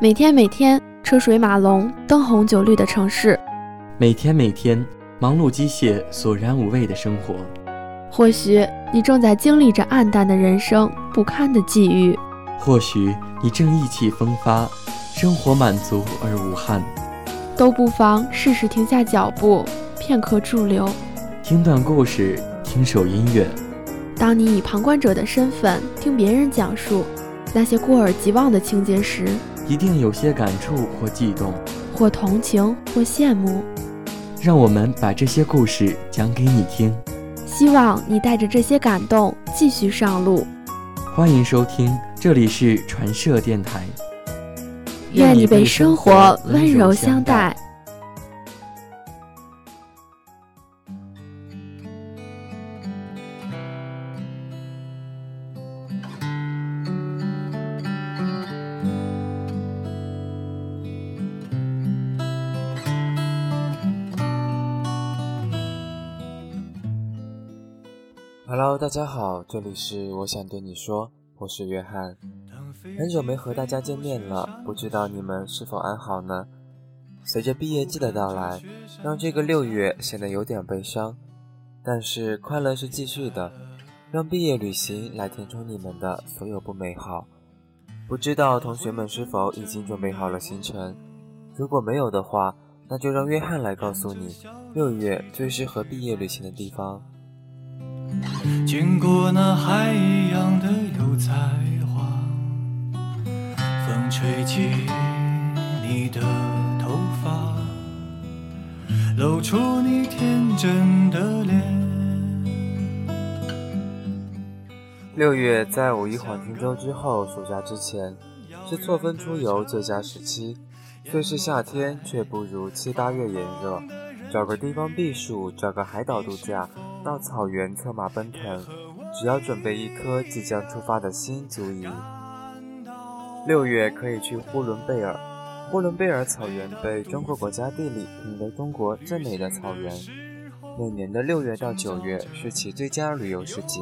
每天每天车水马龙、灯红酒绿的城市，每天每天忙碌机械、索然无味的生活。或许你正在经历着暗淡的人生、不堪的际遇；或许你正意气风发，生活满足而无憾。都不妨试试停下脚步，片刻驻留，听段故事，听首音乐。当你以旁观者的身份听别人讲述那些过耳即忘的情节时，一定有些感触或悸动，或同情或羡慕。让我们把这些故事讲给你听，希望你带着这些感动继续上路。欢迎收听，这里是传社电台。愿你被生活温柔相待。Hello，大家好，这里是我想对你说，我是约翰，很久没和大家见面了，不知道你们是否安好呢？随着毕业季的到来，让这个六月显得有点悲伤，但是快乐是继续的，让毕业旅行来填充你们的所有不美好。不知道同学们是否已经准备好了行程？如果没有的话，那就让约翰来告诉你，六月最适合毕业旅行的地方。经过那海一样的油菜花，风吹起你的头发，露出你天真的脸。六月在五一黄金周之后，暑假之前，是错峰出游最佳时期。虽是夏天，却不如七八月炎热。找个地方避暑，找个海岛度假。到草原策马奔腾，只要准备一颗即将出发的心足矣。六月可以去呼伦贝尔，呼伦贝尔草原被中国国家地理评为中国最美的草原。每年的六月到九月是其最佳旅游时节。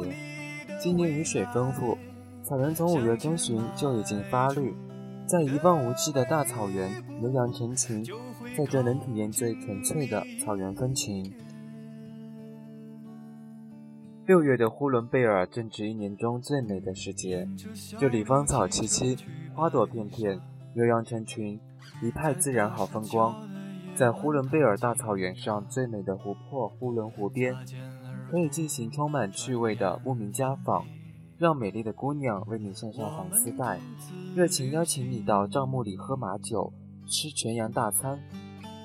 今年雨水丰富，草原从五月中旬就已经发绿，在一望无际的大草原，牛羊成群，在这能体验最纯粹的草原风情。六月的呼伦贝尔正值一年中最美的时节，这里芳草萋萋，花朵片片，牛羊成群，一派自然好风光。在呼伦贝尔大草原上最美的湖泊呼伦湖边，可以进行充满趣味的牧民家访，让美丽的姑娘为你献上红丝带，热情邀请你到帐幕里喝马酒，吃全羊大餐，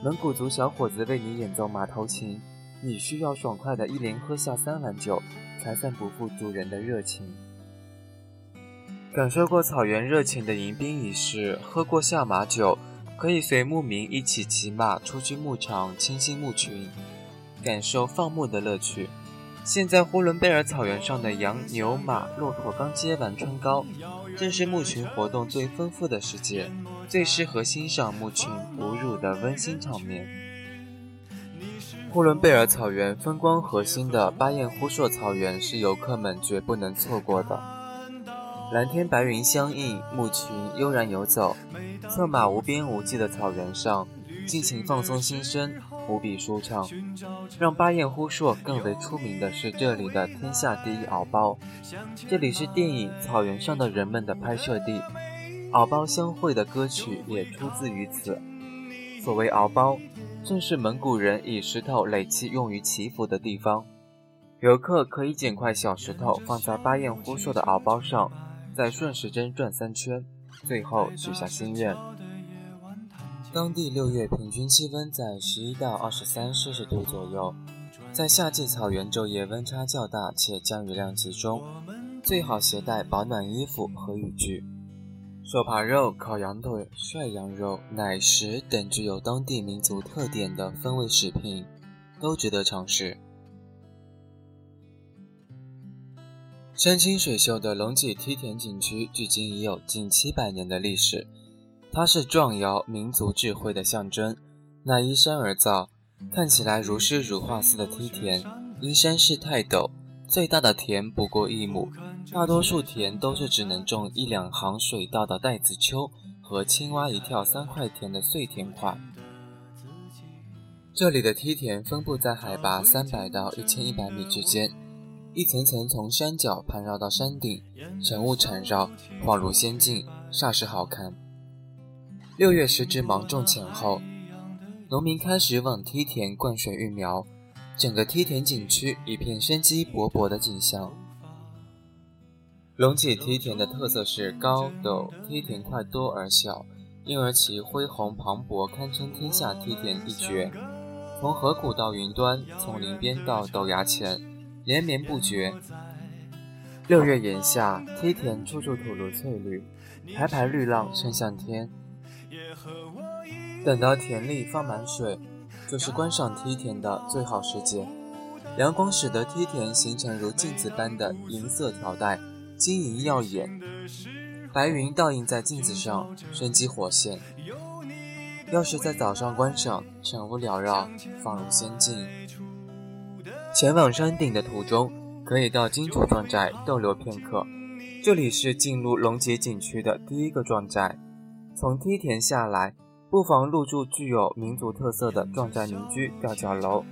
蒙古族小伙子为你演奏马头琴。你需要爽快的一连喝下三碗酒，才算不负主人的热情。感受过草原热情的迎宾仪式，喝过下马酒，可以随牧民一起骑马出去牧场，清新牧群，感受放牧的乐趣。现在呼伦贝尔草原上的羊、牛、马、骆驼刚结完春高，正是牧群活动最丰富的时节，最适合欣赏牧群哺乳的温馨场面。呼伦贝尔草原风光核心的巴彦呼硕草原是游客们绝不能错过的。蓝天白云相映，牧群悠然游走，策马无边无际的草原上，尽情放松心身，无比舒畅。让巴彦呼硕更为出名的是这里的天下第一敖包，这里是电影《草原上的人们》的拍摄地，敖包相会的歌曲也出自于此。所谓敖包。正是蒙古人以石头垒砌用于祈福的地方，游客可以捡块小石头放在巴彦呼硕的敖包上，再顺时针转三圈，最后许下心愿。当地六月平均气温在十一到二十三摄氏度左右，在夏季草原昼夜温差较大且降雨量集中，最好携带保暖衣服和雨具。手扒肉、烤羊腿、涮羊肉、奶食等具有当地民族特点的风味食品，都值得尝试。山清水秀的龙脊梯田景区，距今已有近七百年的历史。它是壮瑶民族智慧的象征。那依山而造，看起来如诗如画似的梯田，因山势太陡，最大的田不过一亩。大多数田都是只能种一两行水稻的带子丘和青蛙一跳三块田的碎田块。这里的梯田分布在海拔三百到一千一百米之间，一层层从山脚盘绕到山顶，晨雾缠绕，恍如仙境，煞是好看。六月时值芒种前后，农民开始往梯田灌水育苗，整个梯田景区一片生机勃勃的景象。龙脊梯田的特色是高陡，梯田块多而小，因而其恢宏磅礴，堪称天下梯田一绝。从河谷到云端，从林边到陡崖前，连绵不绝。六月炎夏，梯田处处吐露翠绿，排排绿浪升向天。等到田里放满水，就是观赏梯田的最好时节。阳光使得梯田形成如镜子般的银色条带，晶莹耀眼。白云倒映在镜子上，生机活现。要是在早上观赏，晨雾缭绕，仿如仙境。前往山顶的途中，可以到金主壮寨逗留片刻。这里是进入龙脊景区的第一个壮寨。从梯田下来，不妨入住具有民族特色的壮寨民居吊脚楼，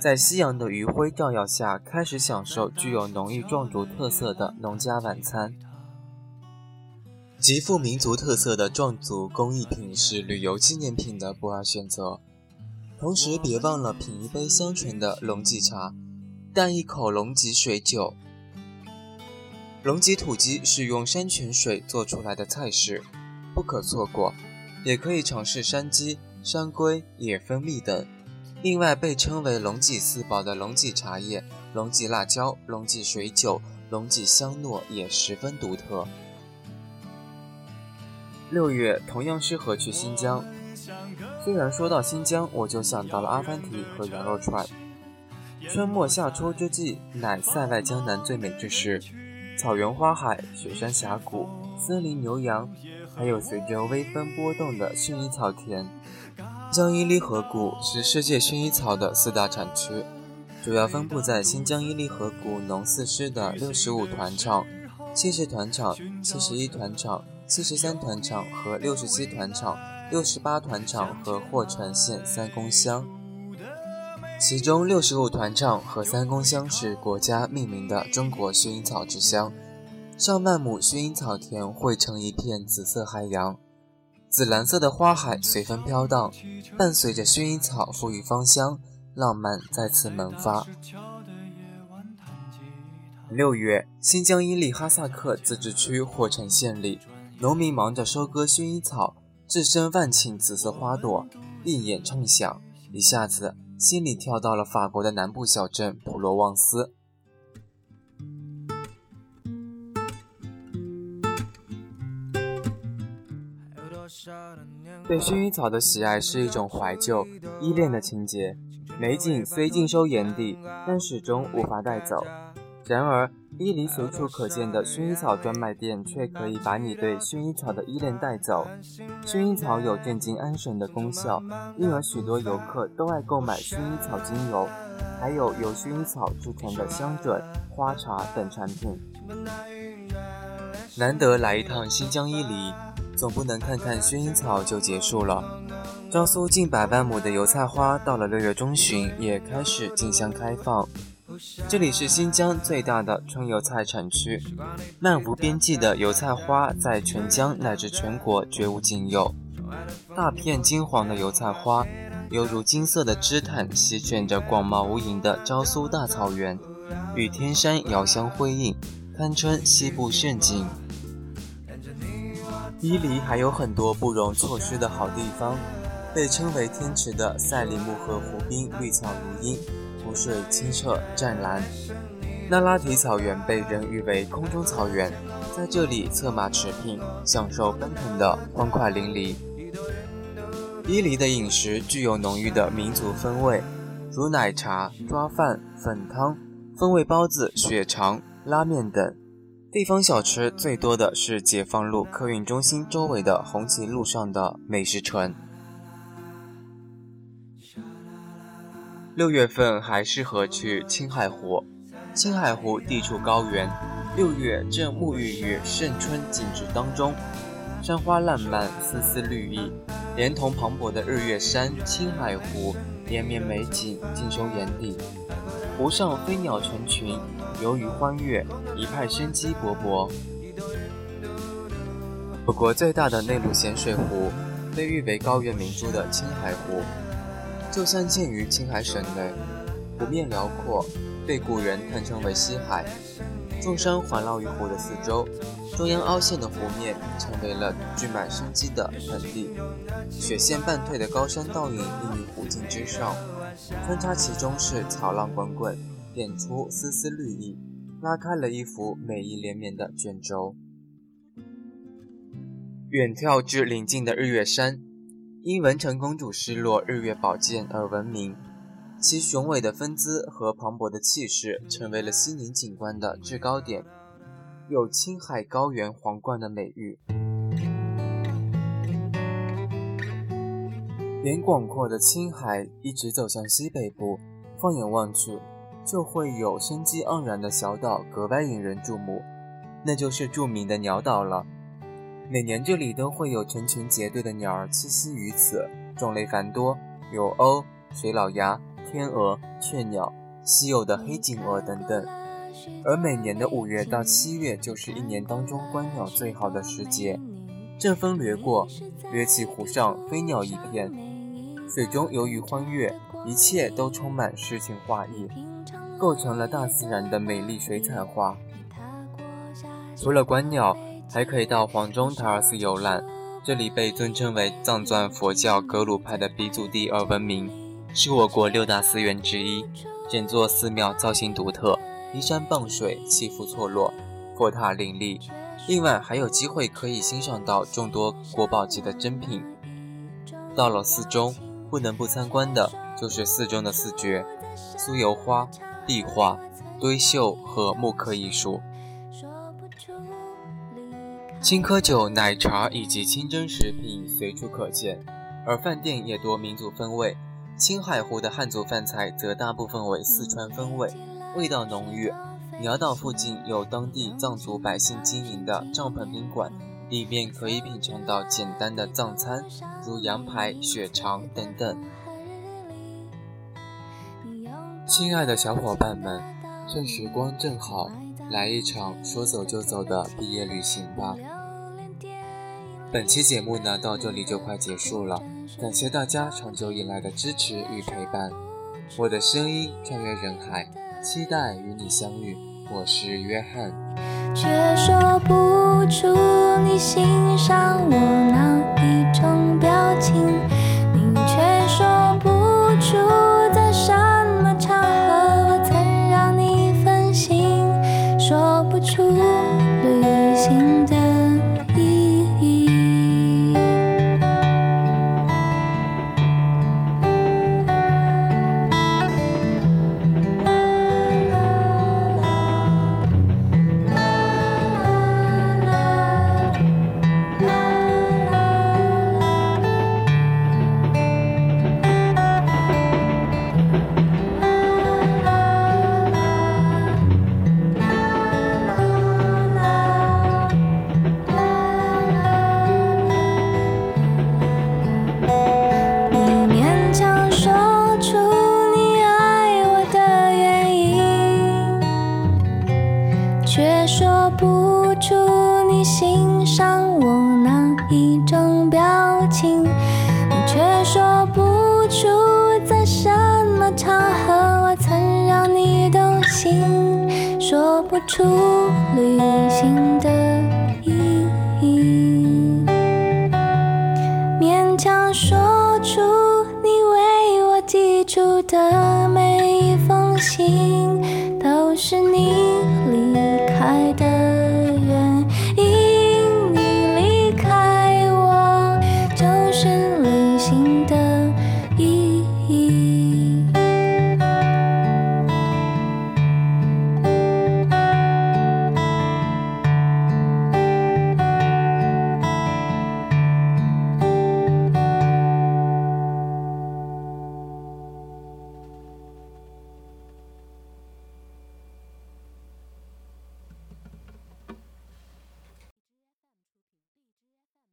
在夕阳的余晖照耀下，开始享受具有浓郁壮族特色的农家晚餐。极富民族特色的壮族工艺品是旅游纪念品的不二选择。同时，别忘了品一杯香醇的龙脊茶，淡一口龙脊水酒。龙脊土鸡是用山泉水做出来的菜式，不可错过。也可以尝试山鸡、山龟、野蜂蜜等。另外，被称为龙脊四宝的龙脊茶叶、龙脊辣椒、龙脊水酒、龙脊香糯也十分独特。六月同样适合去新疆。虽然说到新疆，我就想到了阿凡提和羊肉串。春末夏初之际，乃塞外江南最美之时。草原花海、雪山峡谷、森林牛羊，还有随着微风波动的薰衣草田。江伊犁河谷是世界薰衣草的四大产区，主要分布在新疆伊犁河谷农四师的六十五团场、七十团场、七十一团场。七十三团场和六十七团场、六十八团场和霍城县三公乡，其中六十五团场和三公乡是国家命名的中国薰衣草之乡，上万亩薰衣草田汇成一片紫色海洋，紫蓝色的花海随风飘荡，伴随着薰衣草馥郁芳香，浪漫再次萌发。六月，新疆伊犁哈萨克自治区霍城县里。农民忙着收割薰衣草，置身万顷紫色花朵，一眼畅想，一下子心里跳到了法国的南部小镇普罗旺斯。对薰衣草的喜爱是一种怀旧、依恋的情节。美景虽尽收眼底，但始终无法带走。然而，伊犁随处可见的薰衣草专卖店，却可以把你对薰衣草的依恋带走。薰衣草有镇静安神的功效，因而许多游客都爱购买薰衣草精油，还有由薰衣草制成的香枕、花茶等产品。难得来一趟新疆伊犁，总不能看看薰衣草就结束了。昭苏近百万亩的油菜花，到了六月中旬也开始竞相开放。这里是新疆最大的春油菜产区，漫无边际的油菜花在全疆乃至全国绝无仅有。大片金黄的油菜花，犹如金色的织毯，席卷着广袤无垠的昭苏大草原，与天山遥相辉映，堪称西部胜景。伊犁还有很多不容错失的好地方，被称为天池的赛里木河湖滨，绿草如茵。湖水清澈湛蓝，那拉提草原被人誉为空中草原，在这里策马驰骋，享受奔腾的欢快淋漓。伊犁的饮食具有浓郁的民族风味，如奶茶、抓饭、粉汤、风味包子、血肠、拉面等。地方小吃最多的是解放路客运中心周围的红旗路上的美食城。六月份还适合去青海湖。青海湖地处高原，六月正沐浴于盛春景致当中，山花烂漫，丝丝绿意，连同磅礴的日月山、青海湖，连绵美景尽收眼底。湖上飞鸟成群，游鱼欢悦，一派生机勃勃。我国最大的内陆咸水湖，被誉为高原明珠的青海湖，就像建于青海省内，湖面辽阔，被古人叹称为西海。众山环绕于湖的四周，中央凹陷的湖面成为了聚满生机的盆地，雪线半退的高山倒影立于湖境之上。穿插其中是草浪滚滚，点出丝丝绿意，拉开了一幅美意连绵的卷轴。远眺至临近的日月山，因文成公主失落日月宝剑而闻名，其雄伟的风姿和磅礴的气势，成为了西宁景观的制高点，有“青海高原皇冠”的美誉。沿广阔的青海一直走向西北部，放眼望去，就会有生机盎然的小岛格外引人注目，那就是著名的鸟岛了。每年这里都会有成群结队的鸟儿栖息于此，种类繁多，有鸥、水老鸭、天鹅、雀鸟、稀有的黑颈鹅等等。而每年的五月到七月就是一年当中观鸟最好的时节，阵风掠过，掠起湖上飞鸟一片。水中游鱼欢悦，一切都充满诗情画意，构成了大自然的美丽水彩画。除了观鸟，还可以到黄忠塔尔寺游览，这里被尊称为藏传佛教格鲁派的鼻祖地而闻名，是我国六大寺院之一。整座寺庙造型独特，依山傍水，起伏错落，佛塔林立。另外还有机会可以欣赏到众多国宝级的珍品。到了寺中。不能不参观的就是寺中的四绝：酥油花、壁画、堆绣和木刻艺术。青稞酒、奶茶以及清真食品随处可见，而饭店也多民族风味。青海湖的汉族饭菜则大部分为四川风味，味道浓郁。鸟岛附近有当地藏族百姓经营的帐篷宾馆。里面可以品尝到简单的藏餐，如羊排、血肠等等。亲爱的小伙伴们，趁时光正好，来一场说走就走的毕业旅行吧。本期节目呢，到这里就快结束了，感谢大家长久以来的支持与陪伴。我的声音穿越人海，期待与你相遇。我是约翰。却说不出你欣赏我哪一种表情，你却说不出出在什么场合，我曾让你动心，说不出旅行的意义，勉强说出你为我寄出的每一封信，都是你。